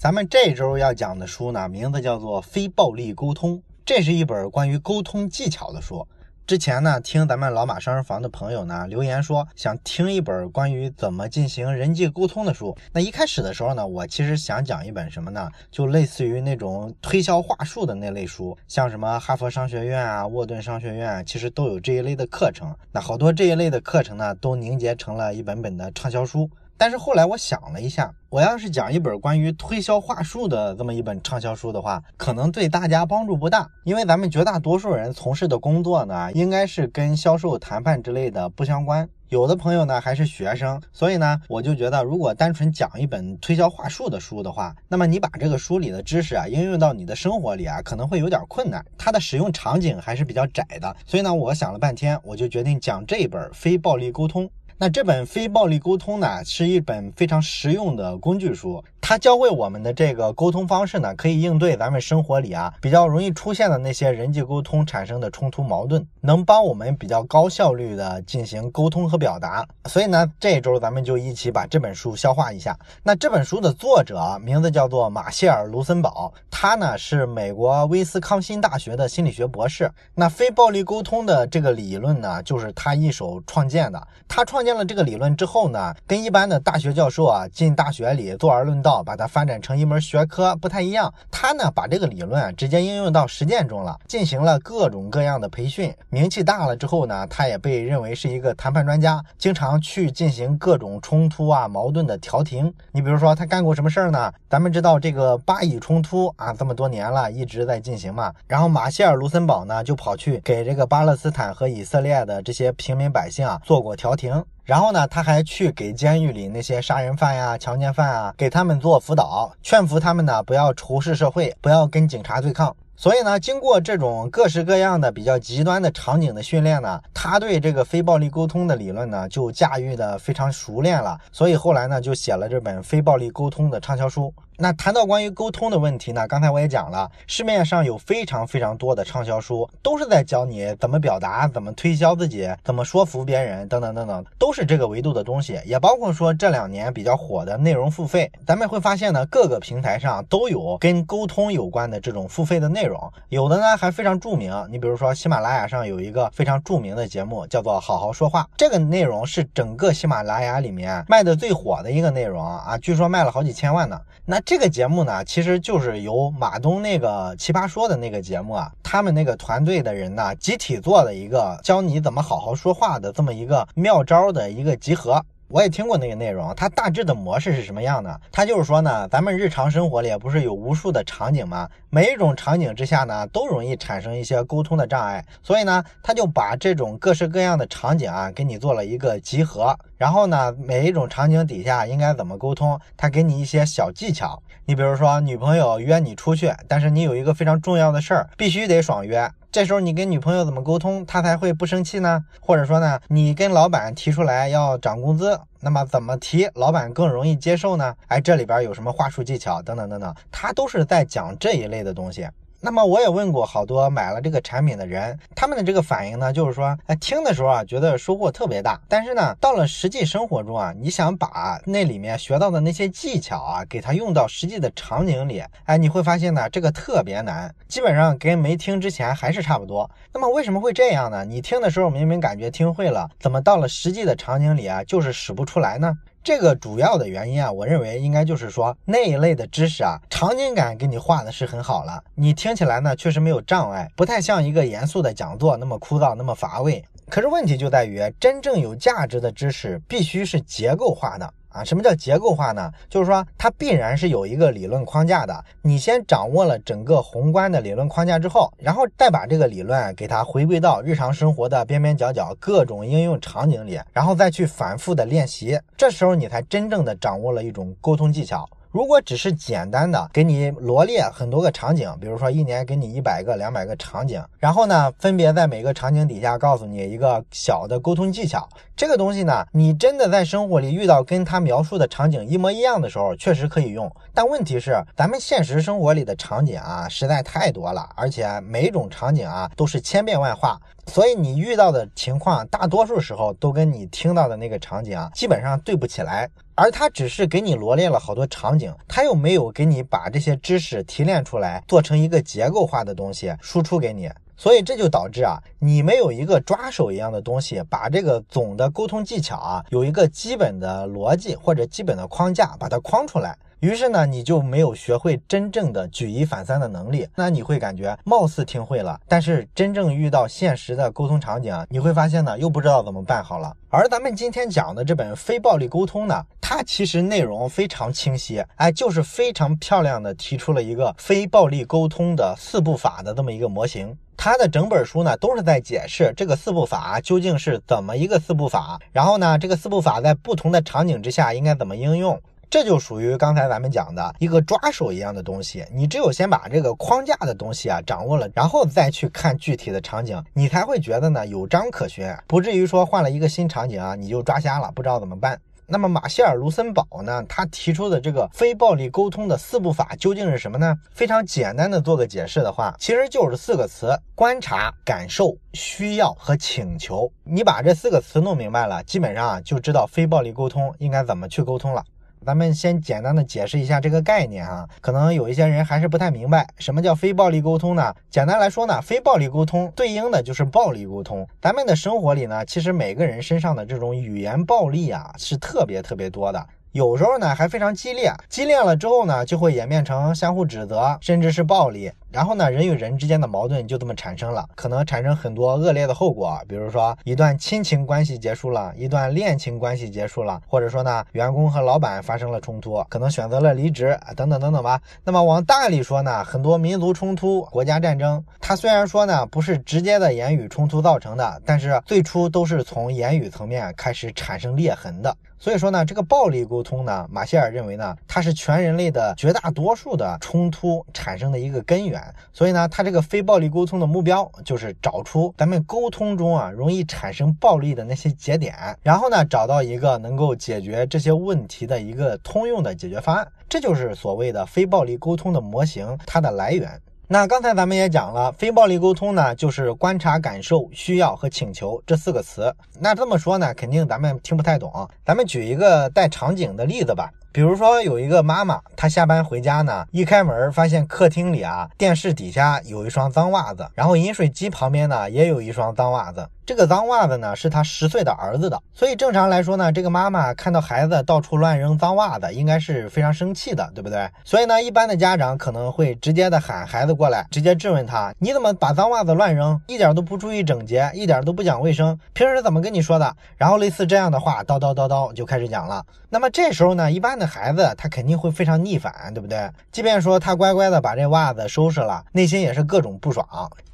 咱们这周要讲的书呢，名字叫做《非暴力沟通》，这是一本关于沟通技巧的书。之前呢，听咱们老马商人房的朋友呢留言说，想听一本关于怎么进行人际沟通的书。那一开始的时候呢，我其实想讲一本什么呢？就类似于那种推销话术的那类书，像什么哈佛商学院啊、沃顿商学院，其实都有这一类的课程。那好多这一类的课程呢，都凝结成了一本本的畅销书。但是后来我想了一下，我要是讲一本关于推销话术的这么一本畅销书的话，可能对大家帮助不大，因为咱们绝大多数人从事的工作呢，应该是跟销售、谈判之类的不相关。有的朋友呢还是学生，所以呢，我就觉得如果单纯讲一本推销话术的书的话，那么你把这个书里的知识啊应用到你的生活里啊，可能会有点困难，它的使用场景还是比较窄的。所以呢，我想了半天，我就决定讲这本《非暴力沟通》。那这本非暴力沟通呢，是一本非常实用的工具书。他教会我们的这个沟通方式呢，可以应对咱们生活里啊比较容易出现的那些人际沟通产生的冲突矛盾，能帮我们比较高效率的进行沟通和表达。所以呢，这一周咱们就一起把这本书消化一下。那这本书的作者名字叫做马歇尔·卢森堡，他呢是美国威斯康辛大学的心理学博士。那非暴力沟通的这个理论呢，就是他一手创建的。他创建了这个理论之后呢，跟一般的大学教授啊进大学里坐而论道。把它发展成一门学科不太一样，他呢把这个理论直接应用到实践中了，进行了各种各样的培训，名气大了之后呢，他也被认为是一个谈判专家，经常去进行各种冲突啊矛盾的调停。你比如说他干过什么事儿呢？咱们知道这个巴以冲突啊，这么多年了一直在进行嘛，然后马歇尔·卢森堡呢就跑去给这个巴勒斯坦和以色列的这些平民百姓啊做过调停。然后呢，他还去给监狱里那些杀人犯呀、强奸犯啊，给他们做辅导，劝服他们呢，不要仇视社会，不要跟警察对抗。所以呢，经过这种各式各样的比较极端的场景的训练呢，他对这个非暴力沟通的理论呢，就驾驭的非常熟练了。所以后来呢，就写了这本非暴力沟通的畅销书。那谈到关于沟通的问题呢，刚才我也讲了，市面上有非常非常多的畅销书，都是在教你怎么表达、怎么推销自己、怎么说服别人等等等等，都是这个维度的东西。也包括说这两年比较火的内容付费，咱们会发现呢，各个平台上都有跟沟通有关的这种付费的内容，有的呢还非常著名。你比如说喜马拉雅上有一个非常著名的节目，叫做《好好说话》，这个内容是整个喜马拉雅里面卖的最火的一个内容啊，据说卖了好几千万呢。那这个节目呢，其实就是由马东那个奇葩说的那个节目啊，他们那个团队的人呢，集体做的一个教你怎么好好说话的这么一个妙招的一个集合。我也听过那个内容，它大致的模式是什么样的？它就是说呢，咱们日常生活里不是有无数的场景吗？每一种场景之下呢，都容易产生一些沟通的障碍，所以呢，他就把这种各式各样的场景啊，给你做了一个集合。然后呢，每一种场景底下应该怎么沟通，他给你一些小技巧。你比如说，女朋友约你出去，但是你有一个非常重要的事儿，必须得爽约。这时候你跟女朋友怎么沟通，她才会不生气呢？或者说呢，你跟老板提出来要涨工资，那么怎么提老板更容易接受呢？哎，这里边有什么话术技巧等等等等，他都是在讲这一类的东西。那么我也问过好多买了这个产品的人，他们的这个反应呢，就是说，哎，听的时候啊，觉得收获特别大，但是呢，到了实际生活中啊，你想把那里面学到的那些技巧啊，给它用到实际的场景里，哎，你会发现呢，这个特别难，基本上跟没听之前还是差不多。那么为什么会这样呢？你听的时候明明感觉听会了，怎么到了实际的场景里啊，就是使不出来呢？这个主要的原因啊，我认为应该就是说那一类的知识啊，场景感给你画的是很好了，你听起来呢确实没有障碍，不太像一个严肃的讲座那么枯燥那么乏味。可是问题就在于，真正有价值的知识必须是结构化的。啊，什么叫结构化呢？就是说它必然是有一个理论框架的。你先掌握了整个宏观的理论框架之后，然后再把这个理论给它回归到日常生活的边边角角、各种应用场景里，然后再去反复的练习。这时候你才真正的掌握了一种沟通技巧。如果只是简单的给你罗列很多个场景，比如说一年给你一百个、两百个场景，然后呢，分别在每个场景底下告诉你一个小的沟通技巧，这个东西呢，你真的在生活里遇到跟他描述的场景一模一样的时候，确实可以用。但问题是，咱们现实生活里的场景啊，实在太多了，而且每种场景啊都是千变万化。所以你遇到的情况，大多数时候都跟你听到的那个场景啊，基本上对不起来。而他只是给你罗列了好多场景，他又没有给你把这些知识提炼出来，做成一个结构化的东西输出给你。所以这就导致啊，你没有一个抓手一样的东西，把这个总的沟通技巧啊，有一个基本的逻辑或者基本的框架，把它框出来。于是呢，你就没有学会真正的举一反三的能力。那你会感觉貌似听会了，但是真正遇到现实的沟通场景，你会发现呢，又不知道怎么办好了。而咱们今天讲的这本《非暴力沟通》呢，它其实内容非常清晰，哎，就是非常漂亮的提出了一个非暴力沟通的四步法的这么一个模型。它的整本书呢，都是在解释这个四步法究竟是怎么一个四步法，然后呢，这个四步法在不同的场景之下应该怎么应用。这就属于刚才咱们讲的一个抓手一样的东西，你只有先把这个框架的东西啊掌握了，然后再去看具体的场景，你才会觉得呢有章可循，不至于说换了一个新场景啊你就抓瞎了，不知道怎么办。那么马歇尔·卢森堡呢，他提出的这个非暴力沟通的四步法究竟是什么呢？非常简单的做个解释的话，其实就是四个词：观察、感受、需要和请求。你把这四个词弄明白了，基本上啊就知道非暴力沟通应该怎么去沟通了。咱们先简单的解释一下这个概念啊，可能有一些人还是不太明白什么叫非暴力沟通呢？简单来说呢，非暴力沟通对应的就是暴力沟通。咱们的生活里呢，其实每个人身上的这种语言暴力啊，是特别特别多的。有时候呢还非常激烈，激烈了之后呢就会演变成相互指责，甚至是暴力。然后呢人与人之间的矛盾就这么产生了，可能产生很多恶劣的后果，比如说一段亲情关系结束了，一段恋情关系结束了，或者说呢员工和老板发生了冲突，可能选择了离职啊等等等等吧。那么往大里说呢，很多民族冲突、国家战争，它虽然说呢不是直接的言语冲突造成的，但是最初都是从言语层面开始产生裂痕的。所以说呢，这个暴力沟通呢，马歇尔认为呢，它是全人类的绝大多数的冲突产生的一个根源。所以呢，他这个非暴力沟通的目标就是找出咱们沟通中啊容易产生暴力的那些节点，然后呢，找到一个能够解决这些问题的一个通用的解决方案。这就是所谓的非暴力沟通的模型，它的来源。那刚才咱们也讲了，非暴力沟通呢，就是观察、感受、需要和请求这四个词。那这么说呢，肯定咱们听不太懂。咱们举一个带场景的例子吧。比如说有一个妈妈，她下班回家呢，一开门发现客厅里啊，电视底下有一双脏袜子，然后饮水机旁边呢也有一双脏袜子。这个脏袜子呢是她十岁的儿子的，所以正常来说呢，这个妈妈看到孩子到处乱扔脏袜子，应该是非常生气的，对不对？所以呢，一般的家长可能会直接的喊孩子过来，直接质问他：你怎么把脏袜子乱扔？一点都不注意整洁，一点都不讲卫生，平时怎么跟你说的？然后类似这样的话，叨叨叨叨就开始讲了。那么这时候呢，一般的孩子他肯定会非常逆反，对不对？即便说他乖乖的把这袜子收拾了，内心也是各种不爽。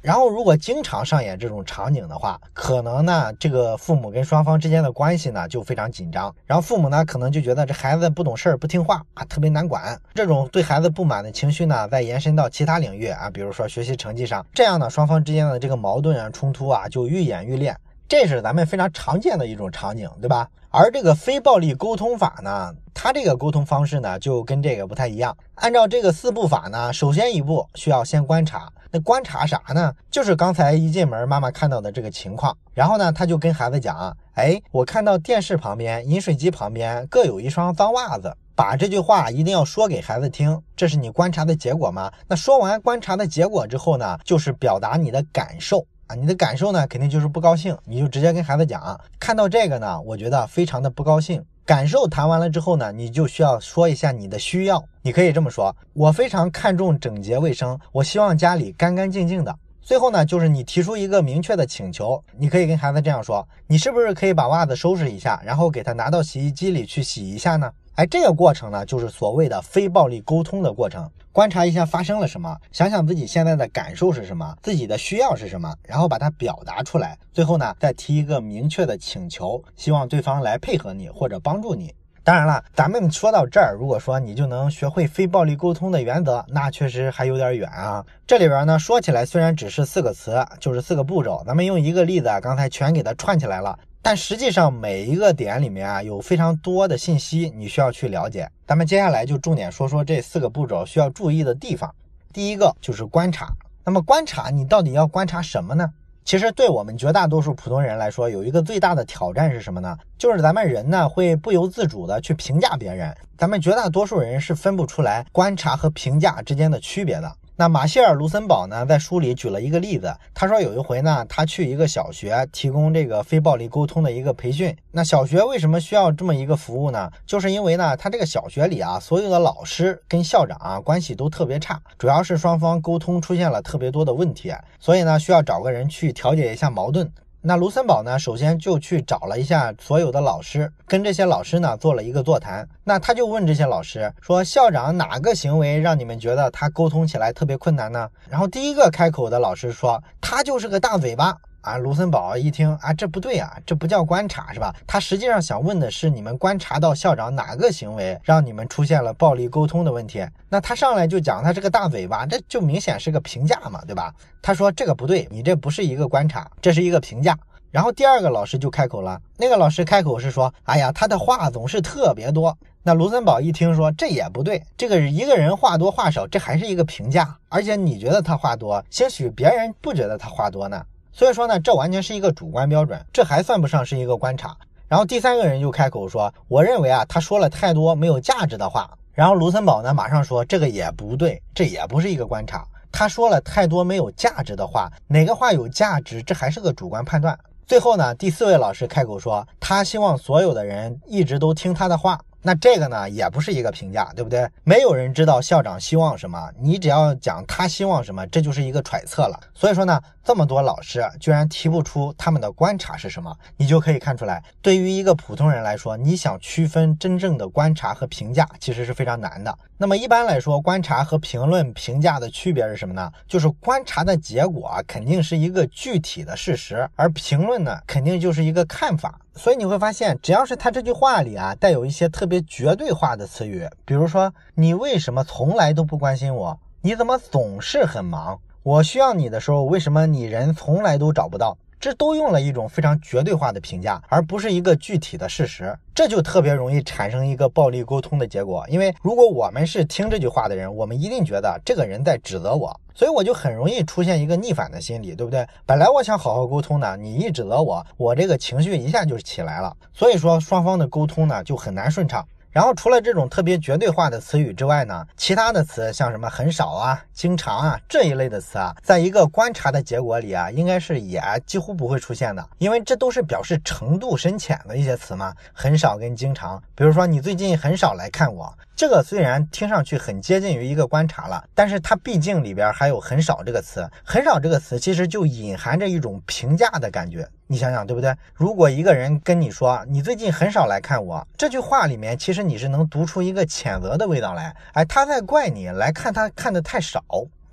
然后如果经常上演这种场景的话，可能呢，这个父母跟双方之间的关系呢就非常紧张。然后父母呢可能就觉得这孩子不懂事儿、不听话啊，特别难管。这种对孩子不满的情绪呢，再延伸到其他领域啊，比如说学习成绩上，这样呢，双方之间的这个矛盾啊、冲突啊就愈演愈烈。这是咱们非常常见的一种场景，对吧？而这个非暴力沟通法呢，它这个沟通方式呢，就跟这个不太一样。按照这个四步法呢，首先一步需要先观察。那观察啥呢？就是刚才一进门妈妈看到的这个情况。然后呢，他就跟孩子讲：“哎，我看到电视旁边、饮水机旁边各有一双脏袜子。”把这句话一定要说给孩子听。这是你观察的结果吗？那说完观察的结果之后呢，就是表达你的感受。啊，你的感受呢，肯定就是不高兴，你就直接跟孩子讲，看到这个呢，我觉得非常的不高兴。感受谈完了之后呢，你就需要说一下你的需要，你可以这么说：我非常看重整洁卫生，我希望家里干干净净的。最后呢，就是你提出一个明确的请求，你可以跟孩子这样说：你是不是可以把袜子收拾一下，然后给他拿到洗衣机里去洗一下呢？哎，这个过程呢，就是所谓的非暴力沟通的过程。观察一下发生了什么，想想自己现在的感受是什么，自己的需要是什么，然后把它表达出来。最后呢，再提一个明确的请求，希望对方来配合你或者帮助你。当然了，咱们说到这儿，如果说你就能学会非暴力沟通的原则，那确实还有点远啊。这里边呢，说起来虽然只是四个词，就是四个步骤，咱们用一个例子，刚才全给它串起来了。但实际上每一个点里面啊，有非常多的信息你需要去了解。咱们接下来就重点说说这四个步骤需要注意的地方。第一个就是观察。那么观察你到底要观察什么呢？其实对我们绝大多数普通人来说，有一个最大的挑战是什么呢？就是咱们人呢会不由自主的去评价别人，咱们绝大多数人是分不出来观察和评价之间的区别的。那马歇尔·卢森堡呢，在书里举了一个例子。他说有一回呢，他去一个小学提供这个非暴力沟通的一个培训。那小学为什么需要这么一个服务呢？就是因为呢，他这个小学里啊，所有的老师跟校长啊关系都特别差，主要是双方沟通出现了特别多的问题，所以呢，需要找个人去调解一下矛盾。那卢森堡呢，首先就去找了一下所有的老师，跟这些老师呢做了一个座谈。那他就问这些老师说：“校长哪个行为让你们觉得他沟通起来特别困难呢？”然后第一个开口的老师说：“他就是个大嘴巴。”啊，卢森堡一听啊，这不对啊，这不叫观察是吧？他实际上想问的是，你们观察到校长哪个行为让你们出现了暴力沟通的问题？那他上来就讲他这个大嘴巴，这就明显是个评价嘛，对吧？他说这个不对，你这不是一个观察，这是一个评价。然后第二个老师就开口了，那个老师开口是说，哎呀，他的话总是特别多。那卢森堡一听说这也不对，这个一个人话多话少，这还是一个评价，而且你觉得他话多，兴许别人不觉得他话多呢。所以说呢，这完全是一个主观标准，这还算不上是一个观察。然后第三个人就开口说，我认为啊，他说了太多没有价值的话。然后卢森堡呢马上说，这个也不对，这也不是一个观察。他说了太多没有价值的话，哪个话有价值，这还是个主观判断。最后呢，第四位老师开口说，他希望所有的人一直都听他的话。那这个呢，也不是一个评价，对不对？没有人知道校长希望什么，你只要讲他希望什么，这就是一个揣测了。所以说呢，这么多老师居然提不出他们的观察是什么，你就可以看出来，对于一个普通人来说，你想区分真正的观察和评价，其实是非常难的。那么一般来说，观察和评论、评价的区别是什么呢？就是观察的结果啊肯定是一个具体的事实，而评论呢，肯定就是一个看法。所以你会发现，只要是他这句话里啊带有一些特别绝对化的词语，比如说你为什么从来都不关心我？你怎么总是很忙？我需要你的时候，为什么你人从来都找不到？这都用了一种非常绝对化的评价，而不是一个具体的事实，这就特别容易产生一个暴力沟通的结果。因为如果我们是听这句话的人，我们一定觉得这个人在指责我，所以我就很容易出现一个逆反的心理，对不对？本来我想好好沟通的，你一指责我，我这个情绪一下就起来了，所以说双方的沟通呢就很难顺畅。然后除了这种特别绝对化的词语之外呢，其他的词像什么很少啊、经常啊这一类的词啊，在一个观察的结果里啊，应该是也几乎不会出现的，因为这都是表示程度深浅的一些词嘛。很少跟经常，比如说你最近很少来看我。这个虽然听上去很接近于一个观察了，但是它毕竟里边还有很少这个词，很少这个词其实就隐含着一种评价的感觉。你想想对不对？如果一个人跟你说你最近很少来看我，这句话里面其实你是能读出一个谴责的味道来，哎，他在怪你来看他看的太少。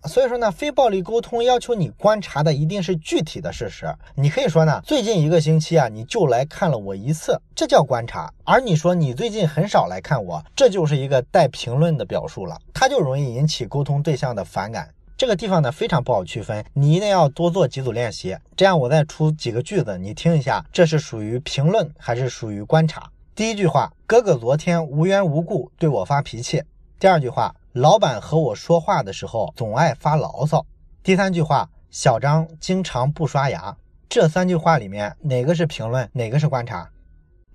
所以说呢，非暴力沟通要求你观察的一定是具体的事实。你可以说呢，最近一个星期啊，你就来看了我一次，这叫观察。而你说你最近很少来看我，这就是一个带评论的表述了，它就容易引起沟通对象的反感。这个地方呢非常不好区分，你一定要多做几组练习，这样我再出几个句子，你听一下，这是属于评论还是属于观察？第一句话，哥哥昨天无缘无故对我发脾气。第二句话。老板和我说话的时候总爱发牢骚。第三句话，小张经常不刷牙。这三句话里面哪个是评论，哪个是观察？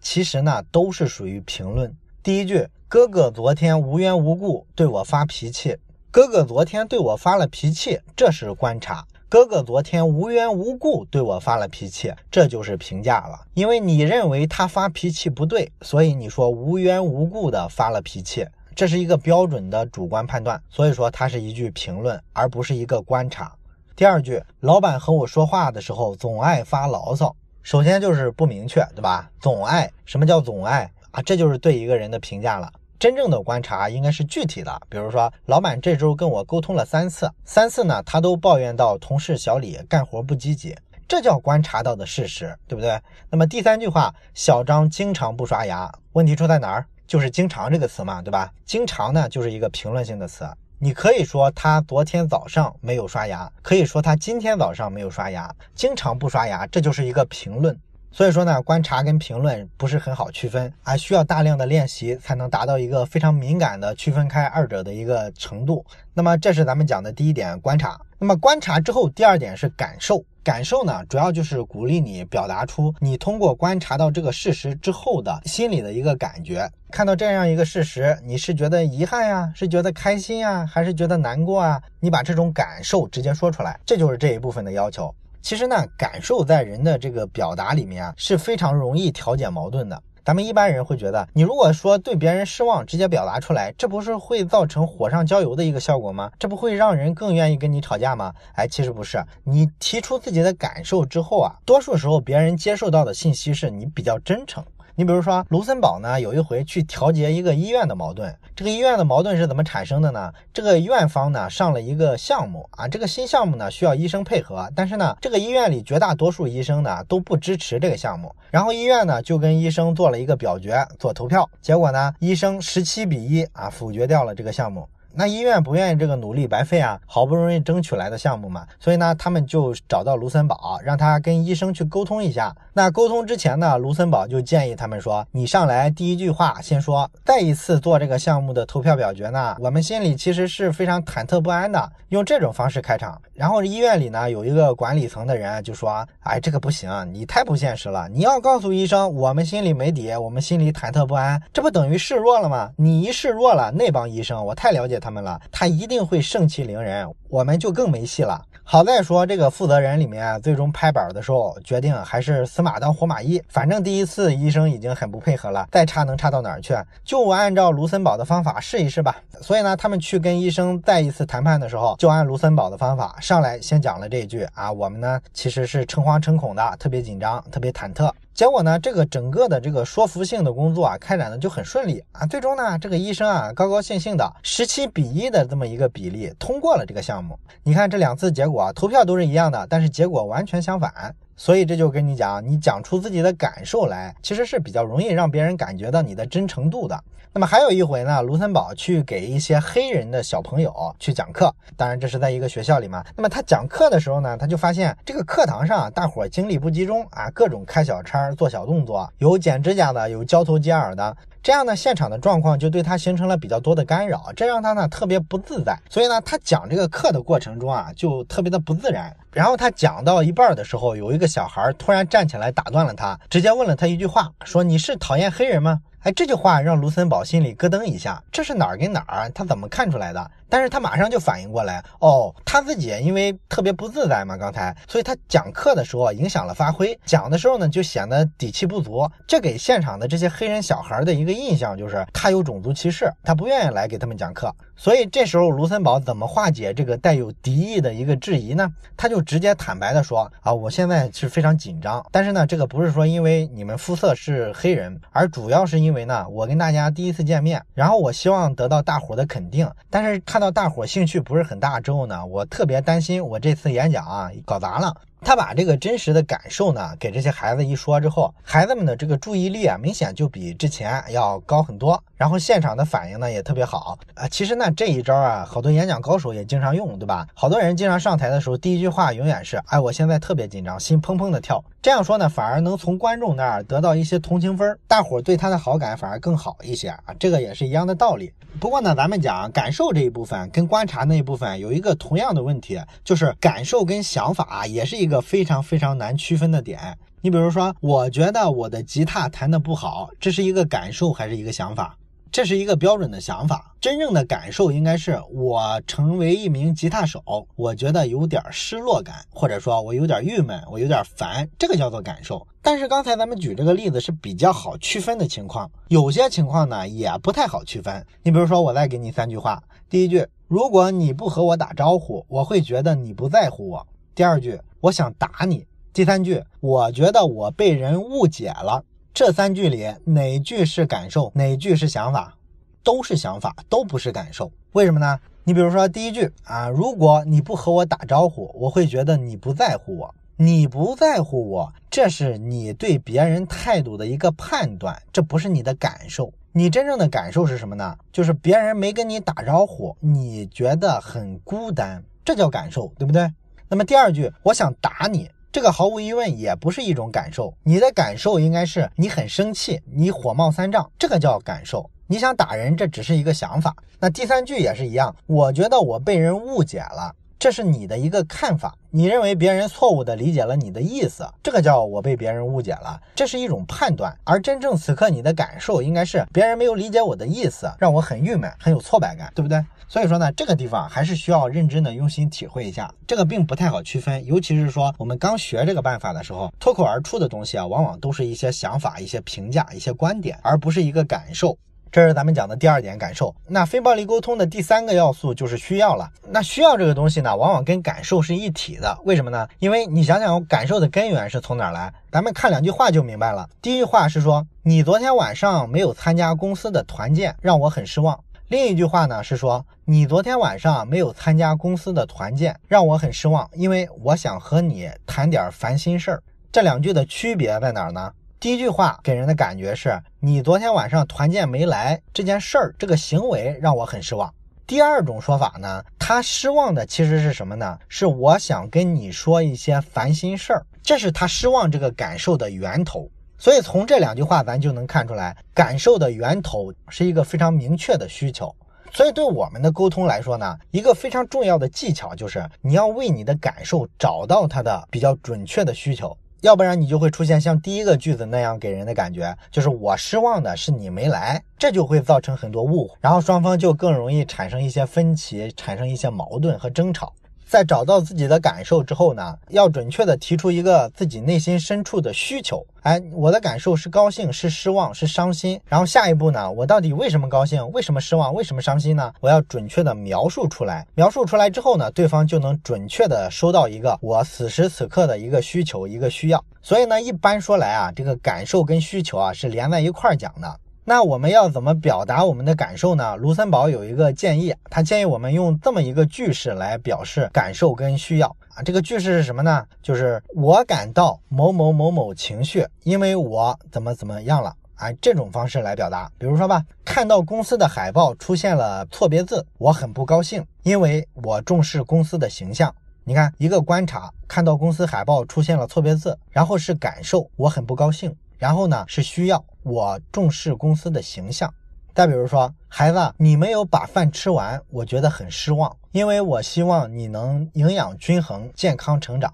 其实呢，都是属于评论。第一句，哥哥昨天无缘无故对我发脾气。哥哥昨天对我发了脾气，这是观察。哥哥昨天无缘无故对我发了脾气，这就是评价了。因为你认为他发脾气不对，所以你说无缘无故的发了脾气。这是一个标准的主观判断，所以说它是一句评论，而不是一个观察。第二句，老板和我说话的时候总爱发牢骚。首先就是不明确，对吧？总爱，什么叫总爱啊？这就是对一个人的评价了。真正的观察应该是具体的，比如说，老板这周跟我沟通了三次，三次呢他都抱怨到同事小李干活不积极，这叫观察到的事实，对不对？那么第三句话，小张经常不刷牙，问题出在哪儿？就是经常这个词嘛，对吧？经常呢就是一个评论性的词，你可以说他昨天早上没有刷牙，可以说他今天早上没有刷牙，经常不刷牙，这就是一个评论。所以说呢，观察跟评论不是很好区分啊，需要大量的练习才能达到一个非常敏感的区分开二者的一个程度。那么这是咱们讲的第一点，观察。那么观察之后，第二点是感受。感受呢，主要就是鼓励你表达出你通过观察到这个事实之后的心里的一个感觉。看到这样一个事实，你是觉得遗憾呀，是觉得开心呀，还是觉得难过啊？你把这种感受直接说出来，这就是这一部分的要求。其实呢，感受在人的这个表达里面啊，是非常容易调解矛盾的。咱们一般人会觉得，你如果说对别人失望，直接表达出来，这不是会造成火上浇油的一个效果吗？这不会让人更愿意跟你吵架吗？哎，其实不是，你提出自己的感受之后啊，多数时候别人接受到的信息是你比较真诚。你比如说，卢森堡呢有一回去调节一个医院的矛盾，这个医院的矛盾是怎么产生的呢？这个院方呢上了一个项目啊，这个新项目呢需要医生配合，但是呢这个医院里绝大多数医生呢都不支持这个项目，然后医院呢就跟医生做了一个表决，做投票，结果呢医生十七比一啊否决掉了这个项目。那医院不愿意这个努力白费啊，好不容易争取来的项目嘛，所以呢，他们就找到卢森堡，让他跟医生去沟通一下。那沟通之前呢，卢森堡就建议他们说：“你上来第一句话先说，再一次做这个项目的投票表决呢，我们心里其实是非常忐忑不安的。”用这种方式开场。然后医院里呢有一个管理层的人就说：“哎，这个不行，你太不现实了。你要告诉医生，我们心里没底，我们心里忐忑不安，这不等于示弱了吗？你一示弱了，那帮医生我太了解。”他他们了，他一定会盛气凌人，我们就更没戏了。好在说这个负责人里面最终拍板的时候，决定还是死马当活马医。反正第一次医生已经很不配合了，再差能差到哪儿去？就按照卢森堡的方法试一试吧。所以呢，他们去跟医生再一次谈判的时候，就按卢森堡的方法上来，先讲了这一句啊，我们呢其实是诚惶诚恐的，特别紧张，特别忐忑。结果呢，这个整个的这个说服性的工作啊，开展的就很顺利啊。最终呢，这个医生啊，高高兴兴的十七比一的这么一个比例通过了这个项目。你看这两次结果啊，投票都是一样的，但是结果完全相反。所以这就跟你讲，你讲出自己的感受来，其实是比较容易让别人感觉到你的真诚度的。那么还有一回呢，卢森堡去给一些黑人的小朋友去讲课，当然这是在一个学校里嘛。那么他讲课的时候呢，他就发现这个课堂上大伙精力不集中啊，各种开小差、做小动作，有剪指甲的，有交头接耳的。这样呢，现场的状况就对他形成了比较多的干扰，这让他呢特别不自在。所以呢，他讲这个课的过程中啊，就特别的不自然。然后他讲到一半的时候，有一个小孩突然站起来打断了他，直接问了他一句话，说：“你是讨厌黑人吗？”哎，这句话让卢森堡心里咯噔一下，这是哪儿跟哪儿？他怎么看出来的？但是他马上就反应过来，哦，他自己因为特别不自在嘛，刚才，所以他讲课的时候影响了发挥，讲的时候呢就显得底气不足，这给现场的这些黑人小孩的一个印象就是他有种族歧视，他不愿意来给他们讲课。所以这时候卢森堡怎么化解这个带有敌意的一个质疑呢？他就直接坦白的说，啊，我现在是非常紧张，但是呢，这个不是说因为你们肤色是黑人，而主要是因为呢，我跟大家第一次见面，然后我希望得到大伙的肯定，但是看。看到大伙兴趣不是很大之后呢，我特别担心我这次演讲啊搞砸了。他把这个真实的感受呢给这些孩子一说之后，孩子们的这个注意力啊明显就比之前要高很多，然后现场的反应呢也特别好啊。其实呢这一招啊，好多演讲高手也经常用，对吧？好多人经常上台的时候，第一句话永远是：哎，我现在特别紧张，心砰砰的跳。这样说呢，反而能从观众那儿得到一些同情分，大伙对他的好感反而更好一些啊。这个也是一样的道理。不过呢，咱们讲感受这一部分跟观察那一部分有一个同样的问题，就是感受跟想法也是一个非常非常难区分的点。你比如说，我觉得我的吉他弹得不好，这是一个感受还是一个想法？这是一个标准的想法，真正的感受应该是我成为一名吉他手，我觉得有点失落感，或者说我有点郁闷，我有点烦，这个叫做感受。但是刚才咱们举这个例子是比较好区分的情况，有些情况呢也不太好区分。你比如说，我再给你三句话：第一句，如果你不和我打招呼，我会觉得你不在乎我；第二句，我想打你；第三句，我觉得我被人误解了。这三句里哪句是感受，哪句是想法？都是想法，都不是感受。为什么呢？你比如说第一句啊，如果你不和我打招呼，我会觉得你不在乎我。你不在乎我，这是你对别人态度的一个判断，这不是你的感受。你真正的感受是什么呢？就是别人没跟你打招呼，你觉得很孤单，这叫感受，对不对？那么第二句，我想打你。这个毫无疑问也不是一种感受。你的感受应该是你很生气，你火冒三丈，这个叫感受。你想打人，这只是一个想法。那第三句也是一样，我觉得我被人误解了。这是你的一个看法，你认为别人错误的理解了你的意思，这个叫我被别人误解了，这是一种判断。而真正此刻你的感受应该是别人没有理解我的意思，让我很郁闷，很有挫败感，对不对？所以说呢，这个地方还是需要认真的用心体会一下，这个并不太好区分，尤其是说我们刚学这个办法的时候，脱口而出的东西啊，往往都是一些想法、一些评价、一些观点，而不是一个感受。这是咱们讲的第二点感受。那非暴力沟通的第三个要素就是需要了。那需要这个东西呢，往往跟感受是一体的。为什么呢？因为你想想，感受的根源是从哪儿来？咱们看两句话就明白了。第一句话是说，你昨天晚上没有参加公司的团建，让我很失望。另一句话呢是说，你昨天晚上没有参加公司的团建，让我很失望，因为我想和你谈点烦心事儿。这两句的区别在哪儿呢？第一句话给人的感觉是你昨天晚上团建没来这件事儿，这个行为让我很失望。第二种说法呢，他失望的其实是什么呢？是我想跟你说一些烦心事儿，这是他失望这个感受的源头。所以从这两句话咱就能看出来，感受的源头是一个非常明确的需求。所以对我们的沟通来说呢，一个非常重要的技巧就是你要为你的感受找到它的比较准确的需求。要不然你就会出现像第一个句子那样给人的感觉，就是我失望的是你没来，这就会造成很多误会，然后双方就更容易产生一些分歧，产生一些矛盾和争吵。在找到自己的感受之后呢，要准确的提出一个自己内心深处的需求。哎，我的感受是高兴，是失望，是伤心。然后下一步呢，我到底为什么高兴？为什么失望？为什么伤心呢？我要准确的描述出来。描述出来之后呢，对方就能准确的收到一个我此时此刻的一个需求，一个需要。所以呢，一般说来啊，这个感受跟需求啊是连在一块儿讲的。那我们要怎么表达我们的感受呢？卢森堡有一个建议，他建议我们用这么一个句式来表示感受跟需要啊。这个句式是什么呢？就是我感到某某某某情绪，因为我怎么怎么样了啊？这种方式来表达。比如说吧，看到公司的海报出现了错别字，我很不高兴，因为我重视公司的形象。你看，一个观察，看到公司海报出现了错别字，然后是感受，我很不高兴。然后呢，是需要我重视公司的形象。再比如说，孩子，你没有把饭吃完，我觉得很失望，因为我希望你能营养均衡、健康成长。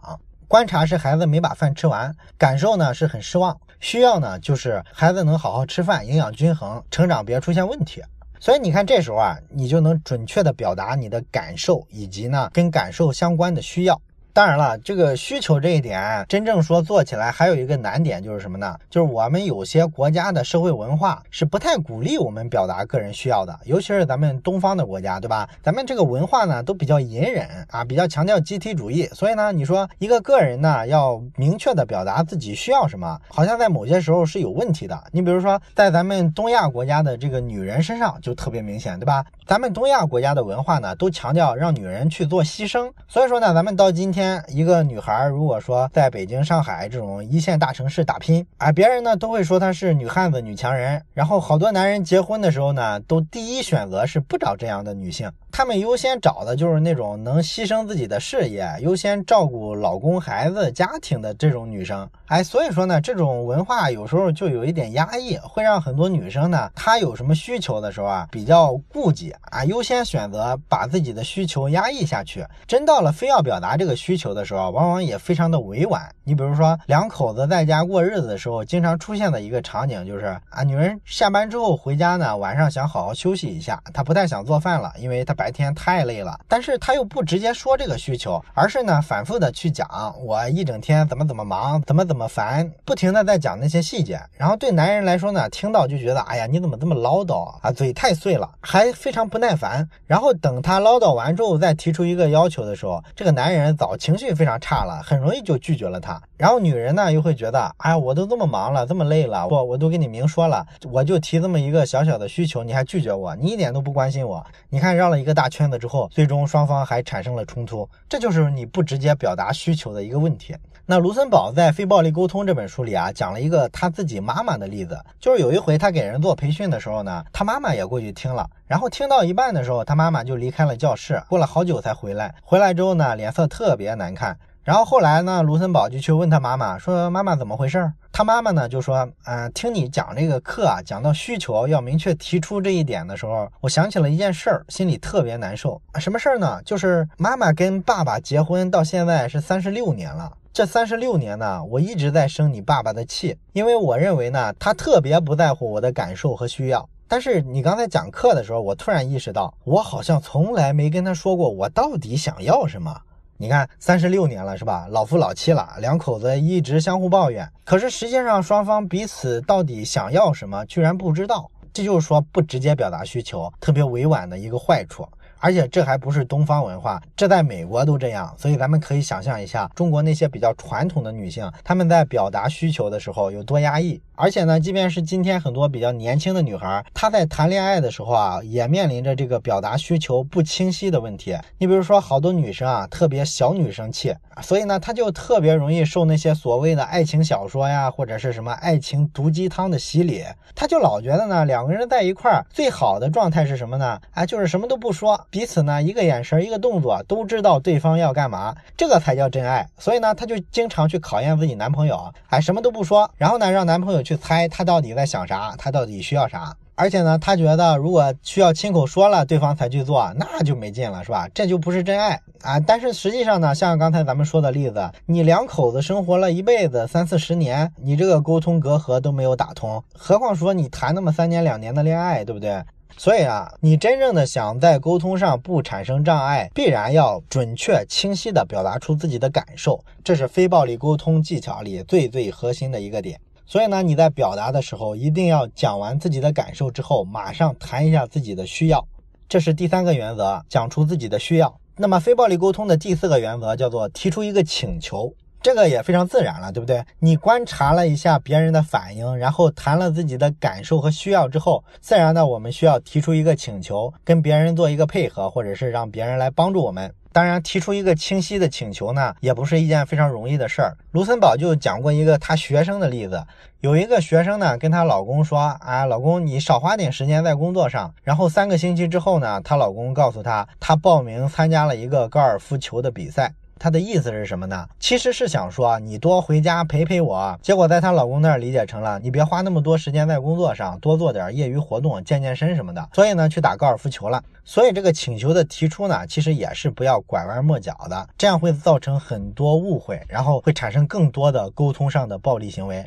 观察是孩子没把饭吃完，感受呢是很失望，需要呢就是孩子能好好吃饭、营养均衡、成长别出现问题。所以你看，这时候啊，你就能准确的表达你的感受，以及呢跟感受相关的需要。当然了，这个需求这一点，真正说做起来还有一个难点，就是什么呢？就是我们有些国家的社会文化是不太鼓励我们表达个人需要的，尤其是咱们东方的国家，对吧？咱们这个文化呢都比较隐忍啊，比较强调集体主义，所以呢，你说一个个人呢要明确的表达自己需要什么，好像在某些时候是有问题的。你比如说，在咱们东亚国家的这个女人身上就特别明显，对吧？咱们东亚国家的文化呢都强调让女人去做牺牲，所以说呢，咱们到今天。一个女孩如果说在北京、上海这种一线大城市打拼，啊，别人呢都会说她是女汉子、女强人。然后好多男人结婚的时候呢，都第一选择是不找这样的女性。他们优先找的就是那种能牺牲自己的事业、优先照顾老公、孩子、家庭的这种女生。哎，所以说呢，这种文化有时候就有一点压抑，会让很多女生呢，她有什么需求的时候啊，比较顾忌啊，优先选择把自己的需求压抑下去。真到了非要表达这个需需求的时候，往往也非常的委婉。你比如说，两口子在家过日子的时候，经常出现的一个场景就是啊，女人下班之后回家呢，晚上想好好休息一下，她不太想做饭了，因为她白。天太累了，但是她又不直接说这个需求，而是呢反复的去讲我一整天怎么怎么忙，怎么怎么烦，不停的在讲那些细节。然后对男人来说呢，听到就觉得哎呀你怎么这么唠叨啊，嘴太碎了，还非常不耐烦。然后等他唠叨完之后，再提出一个要求的时候，这个男人早情绪非常差了，很容易就拒绝了他。然后女人呢又会觉得，哎我都这么忙了，这么累了，我我都跟你明说了，我就提这么一个小小的需求，你还拒绝我，你一点都不关心我。你看绕了一个。大圈子之后，最终双方还产生了冲突，这就是你不直接表达需求的一个问题。那卢森堡在《非暴力沟通》这本书里啊，讲了一个他自己妈妈的例子，就是有一回他给人做培训的时候呢，他妈妈也过去听了，然后听到一半的时候，他妈妈就离开了教室，过了好久才回来。回来之后呢，脸色特别难看。然后后来呢，卢森堡就去问他妈妈，说妈妈怎么回事？他妈妈呢就说，嗯，听你讲这个课啊，讲到需求要明确提出这一点的时候，我想起了一件事儿，心里特别难受啊。什么事儿呢？就是妈妈跟爸爸结婚到现在是三十六年了，这三十六年呢，我一直在生你爸爸的气，因为我认为呢，他特别不在乎我的感受和需要。但是你刚才讲课的时候，我突然意识到，我好像从来没跟他说过我到底想要什么。你看，三十六年了，是吧？老夫老妻了，两口子一直相互抱怨，可是实际上双方彼此到底想要什么，居然不知道。这就是说，不直接表达需求，特别委婉的一个坏处。而且这还不是东方文化，这在美国都这样。所以咱们可以想象一下，中国那些比较传统的女性，她们在表达需求的时候有多压抑。而且呢，即便是今天很多比较年轻的女孩，她在谈恋爱的时候啊，也面临着这个表达需求不清晰的问题。你比如说，好多女生啊，特别小女生气，所以呢，她就特别容易受那些所谓的爱情小说呀，或者是什么爱情毒鸡汤的洗礼。她就老觉得呢，两个人在一块儿最好的状态是什么呢？啊，就是什么都不说，彼此呢一个眼神一个动作都知道对方要干嘛，这个才叫真爱。所以呢，她就经常去考验自己男朋友，哎，什么都不说，然后呢，让男朋友。去猜他到底在想啥，他到底需要啥，而且呢，他觉得如果需要亲口说了，对方才去做，那就没劲了，是吧？这就不是真爱啊！但是实际上呢，像刚才咱们说的例子，你两口子生活了一辈子，三四十年，你这个沟通隔阂都没有打通，何况说你谈那么三年两年的恋爱，对不对？所以啊，你真正的想在沟通上不产生障碍，必然要准确清晰的表达出自己的感受，这是非暴力沟通技巧里最最核心的一个点。所以呢，你在表达的时候，一定要讲完自己的感受之后，马上谈一下自己的需要，这是第三个原则，讲出自己的需要。那么非暴力沟通的第四个原则叫做提出一个请求，这个也非常自然了，对不对？你观察了一下别人的反应，然后谈了自己的感受和需要之后，自然呢，我们需要提出一个请求，跟别人做一个配合，或者是让别人来帮助我们。当然，提出一个清晰的请求呢，也不是一件非常容易的事儿。卢森堡就讲过一个他学生的例子，有一个学生呢，跟她老公说：“啊，老公，你少花点时间在工作上。”然后三个星期之后呢，她老公告诉她，她报名参加了一个高尔夫球的比赛。她的意思是什么呢？其实是想说你多回家陪陪我。结果在她老公那儿理解成了你别花那么多时间在工作上，多做点业余活动，健健身什么的。所以呢，去打高尔夫球了。所以这个请求的提出呢，其实也是不要拐弯抹角的，这样会造成很多误会，然后会产生更多的沟通上的暴力行为。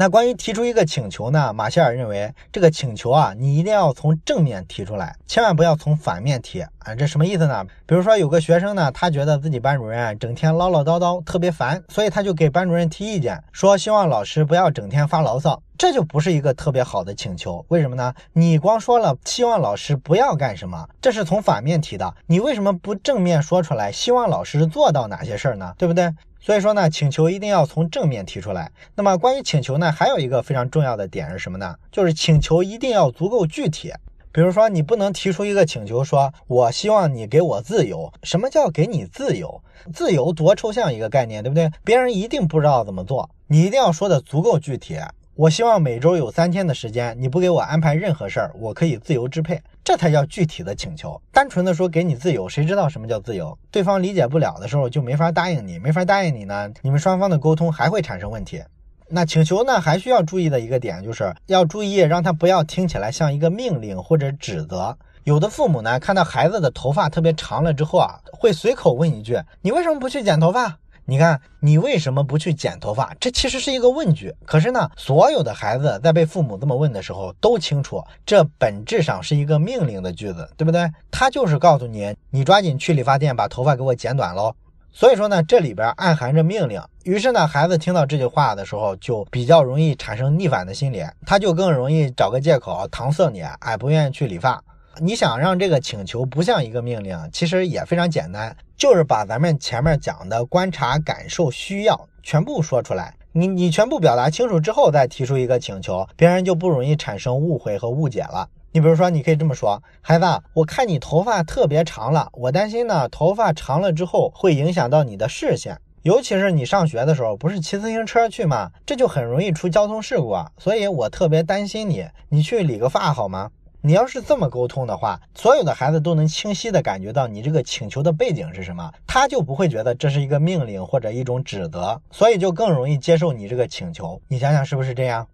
那关于提出一个请求呢？马歇尔认为，这个请求啊，你一定要从正面提出来，千万不要从反面提啊。这什么意思呢？比如说有个学生呢，他觉得自己班主任整天唠唠叨叨，特别烦，所以他就给班主任提意见，说希望老师不要整天发牢骚。这就不是一个特别好的请求，为什么呢？你光说了希望老师不要干什么，这是从反面提的，你为什么不正面说出来，希望老师做到哪些事儿呢？对不对？所以说呢，请求一定要从正面提出来。那么关于请求呢，还有一个非常重要的点是什么呢？就是请求一定要足够具体。比如说，你不能提出一个请求，说我希望你给我自由。什么叫给你自由？自由多抽象一个概念，对不对？别人一定不知道怎么做。你一定要说的足够具体。我希望每周有三天的时间，你不给我安排任何事儿，我可以自由支配，这才叫具体的请求。单纯的说给你自由，谁知道什么叫自由？对方理解不了的时候，就没法答应你，没法答应你呢，你们双方的沟通还会产生问题。那请求呢，还需要注意的一个点，就是要注意让他不要听起来像一个命令或者指责。有的父母呢，看到孩子的头发特别长了之后啊，会随口问一句：“你为什么不去剪头发？”你看，你为什么不去剪头发？这其实是一个问句。可是呢，所有的孩子在被父母这么问的时候，都清楚这本质上是一个命令的句子，对不对？他就是告诉你，你抓紧去理发店把头发给我剪短喽。所以说呢，这里边暗含着命令。于是呢，孩子听到这句话的时候，就比较容易产生逆反的心理，他就更容易找个借口搪塞你，哎，不愿意去理发。你想让这个请求不像一个命令，其实也非常简单，就是把咱们前面讲的观察、感受、需要全部说出来。你你全部表达清楚之后，再提出一个请求，别人就不容易产生误会和误解了。你比如说，你可以这么说：孩子，我看你头发特别长了，我担心呢，头发长了之后会影响到你的视线，尤其是你上学的时候，不是骑自行车去吗？这就很容易出交通事故啊，所以我特别担心你，你去理个发好吗？你要是这么沟通的话，所有的孩子都能清晰的感觉到你这个请求的背景是什么，他就不会觉得这是一个命令或者一种指责，所以就更容易接受你这个请求。你想想是不是这样？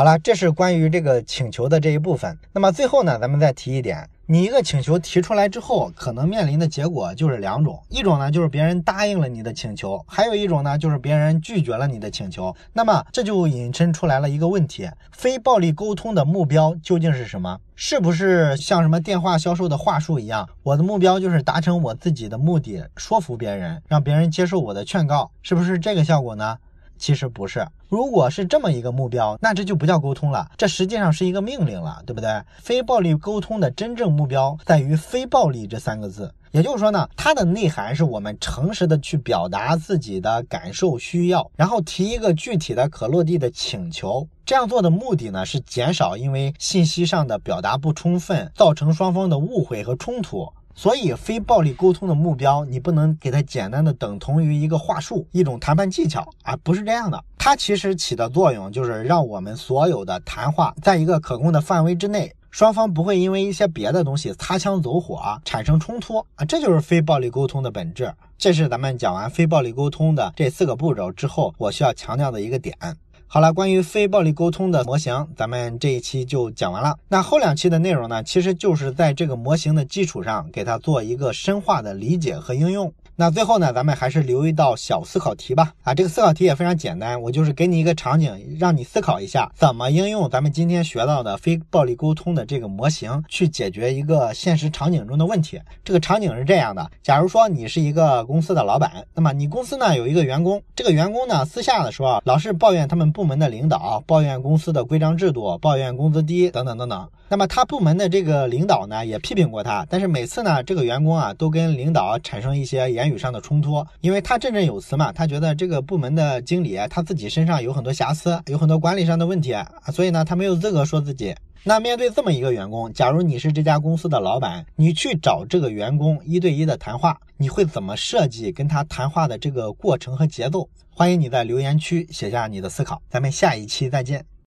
好了，这是关于这个请求的这一部分。那么最后呢，咱们再提一点。你一个请求提出来之后，可能面临的结果就是两种，一种呢就是别人答应了你的请求，还有一种呢就是别人拒绝了你的请求。那么这就引申出来了一个问题：非暴力沟通的目标究竟是什么？是不是像什么电话销售的话术一样，我的目标就是达成我自己的目的，说服别人，让别人接受我的劝告，是不是这个效果呢？其实不是，如果是这么一个目标，那这就不叫沟通了，这实际上是一个命令了，对不对？非暴力沟通的真正目标在于“非暴力”这三个字，也就是说呢，它的内涵是我们诚实的去表达自己的感受需要，然后提一个具体的可落地的请求。这样做的目的呢，是减少因为信息上的表达不充分，造成双方的误会和冲突。所以，非暴力沟通的目标，你不能给它简单的等同于一个话术、一种谈判技巧啊，不是这样的。它其实起的作用就是让我们所有的谈话在一个可控的范围之内，双方不会因为一些别的东西擦枪走火产生冲突啊，这就是非暴力沟通的本质。这是咱们讲完非暴力沟通的这四个步骤之后，我需要强调的一个点。好了，关于非暴力沟通的模型，咱们这一期就讲完了。那后两期的内容呢，其实就是在这个模型的基础上，给它做一个深化的理解和应用。那最后呢，咱们还是留一道小思考题吧。啊，这个思考题也非常简单，我就是给你一个场景，让你思考一下，怎么应用咱们今天学到的非暴力沟通的这个模型，去解决一个现实场景中的问题。这个场景是这样的：假如说你是一个公司的老板，那么你公司呢有一个员工，这个员工呢私下的时候老是抱怨他们部门的领导，抱怨公司的规章制度，抱怨工资低等等等等。那么他部门的这个领导呢，也批评过他，但是每次呢，这个员工啊，都跟领导产生一些言语上的冲突，因为他振振有词嘛，他觉得这个部门的经理他自己身上有很多瑕疵，有很多管理上的问题，所以呢，他没有资格说自己。那面对这么一个员工，假如你是这家公司的老板，你去找这个员工一对一的谈话，你会怎么设计跟他谈话的这个过程和节奏？欢迎你在留言区写下你的思考，咱们下一期再见。